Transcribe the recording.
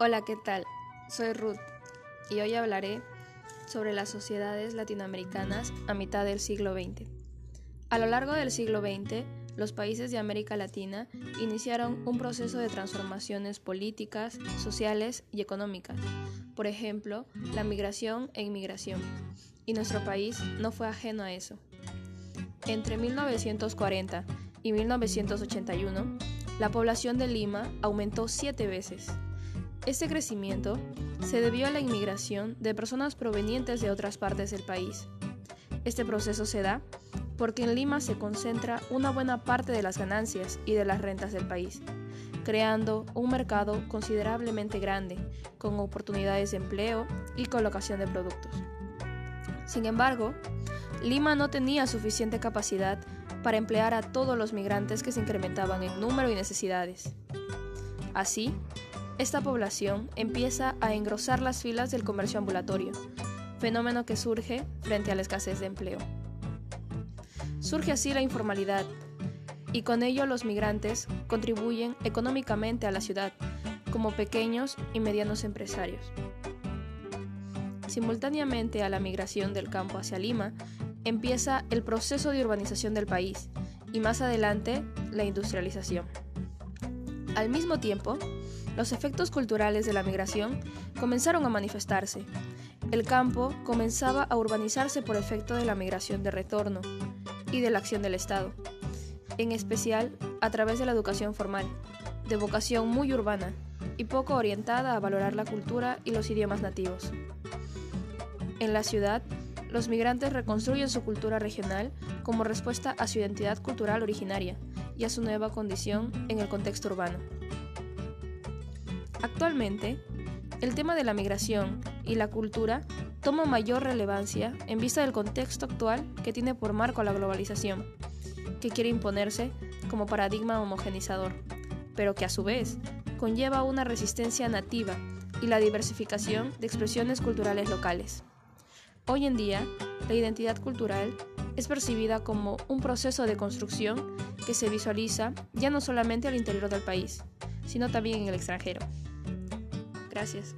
Hola, ¿qué tal? Soy Ruth y hoy hablaré sobre las sociedades latinoamericanas a mitad del siglo XX. A lo largo del siglo XX, los países de América Latina iniciaron un proceso de transformaciones políticas, sociales y económicas, por ejemplo, la migración e inmigración, y nuestro país no fue ajeno a eso. Entre 1940 y 1981, la población de Lima aumentó siete veces. Este crecimiento se debió a la inmigración de personas provenientes de otras partes del país. Este proceso se da porque en Lima se concentra una buena parte de las ganancias y de las rentas del país, creando un mercado considerablemente grande, con oportunidades de empleo y colocación de productos. Sin embargo, Lima no tenía suficiente capacidad para emplear a todos los migrantes que se incrementaban en número y necesidades. Así, esta población empieza a engrosar las filas del comercio ambulatorio, fenómeno que surge frente a la escasez de empleo. Surge así la informalidad, y con ello los migrantes contribuyen económicamente a la ciudad como pequeños y medianos empresarios. Simultáneamente a la migración del campo hacia Lima, empieza el proceso de urbanización del país y más adelante la industrialización. Al mismo tiempo, los efectos culturales de la migración comenzaron a manifestarse. El campo comenzaba a urbanizarse por efecto de la migración de retorno y de la acción del Estado, en especial a través de la educación formal, de vocación muy urbana y poco orientada a valorar la cultura y los idiomas nativos. En la ciudad, los migrantes reconstruyen su cultura regional como respuesta a su identidad cultural originaria y a su nueva condición en el contexto urbano. Actualmente, el tema de la migración y la cultura toma mayor relevancia en vista del contexto actual que tiene por marco la globalización, que quiere imponerse como paradigma homogenizador, pero que a su vez conlleva una resistencia nativa y la diversificación de expresiones culturales locales. Hoy en día, la identidad cultural es percibida como un proceso de construcción que se visualiza ya no solamente al interior del país, sino también en el extranjero. Gracias.